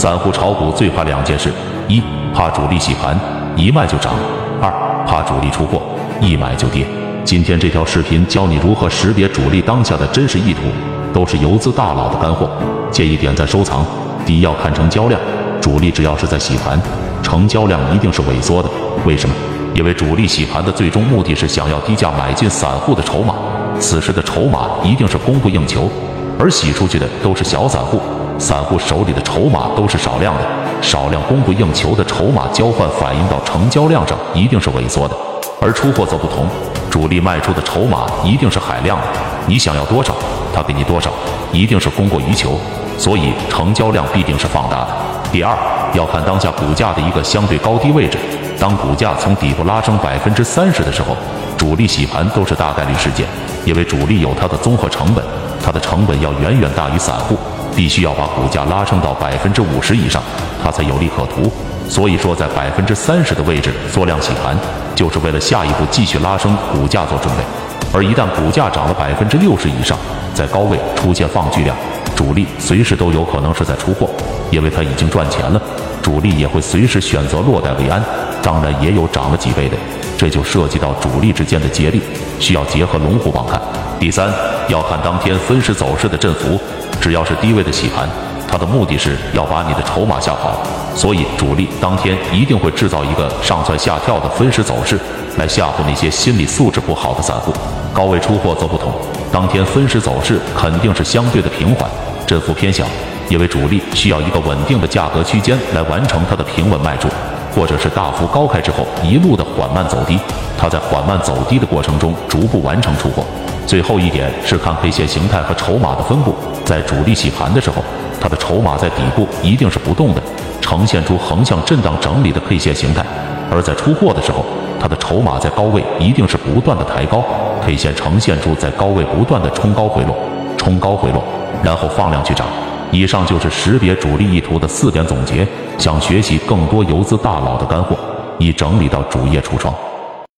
散户炒股最怕两件事：一怕主力洗盘，一卖就涨；二怕主力出货，一买就跌。今天这条视频教你如何识别主力当下的真实意图，都是游资大佬的干货，建议点赞收藏。第一要看成交量，主力只要是在洗盘，成交量一定是萎缩的。为什么？因为主力洗盘的最终目的是想要低价买进散户的筹码，此时的筹码一定是供不应求，而洗出去的都是小散户。散户手里的筹码都是少量的，少量供不应求的筹码交换反映到成交量上，一定是萎缩的。而出货则不同，主力卖出的筹码一定是海量的，你想要多少，他给你多少，一定是供过于求，所以成交量必定是放大的。第二，要看当下股价的一个相对高低位置，当股价从底部拉升百分之三十的时候，主力洗盘都是大概率事件，因为主力有它的综合成本，它的成本要远远大于散户。必须要把股价拉升到百分之五十以上，它才有利可图。所以说，在百分之三十的位置缩量洗盘，就是为了下一步继续拉升股价做准备。而一旦股价涨了百分之六十以上，在高位出现放巨量，主力随时都有可能是在出货，因为它已经赚钱了，主力也会随时选择落袋为安。当然，也有涨了几倍的，这就涉及到主力之间的接力，需要结合龙虎榜看。第三，要看当天分时走势的振幅。只要是低位的洗盘，它的目的是要把你的筹码吓跑，所以主力当天一定会制造一个上蹿下跳的分时走势，来吓唬那些心理素质不好的散户。高位出货则不同，当天分时走势肯定是相对的平缓，振幅偏小，因为主力需要一个稳定的价格区间来完成它的平稳卖出，或者是大幅高开之后一路的缓慢走低，它在缓慢走低的过程中逐步完成出货。最后一点是看 K 线形态和筹码的分布，在主力洗盘的时候，它的筹码在底部一定是不动的，呈现出横向震荡整理的 K 线形态；而在出货的时候，它的筹码在高位一定是不断的抬高，K 线呈现出在高位不断的冲高回落，冲高回落，然后放量去涨。以上就是识别主力意图的四点总结。想学习更多游资大佬的干货，已整理到主页橱窗。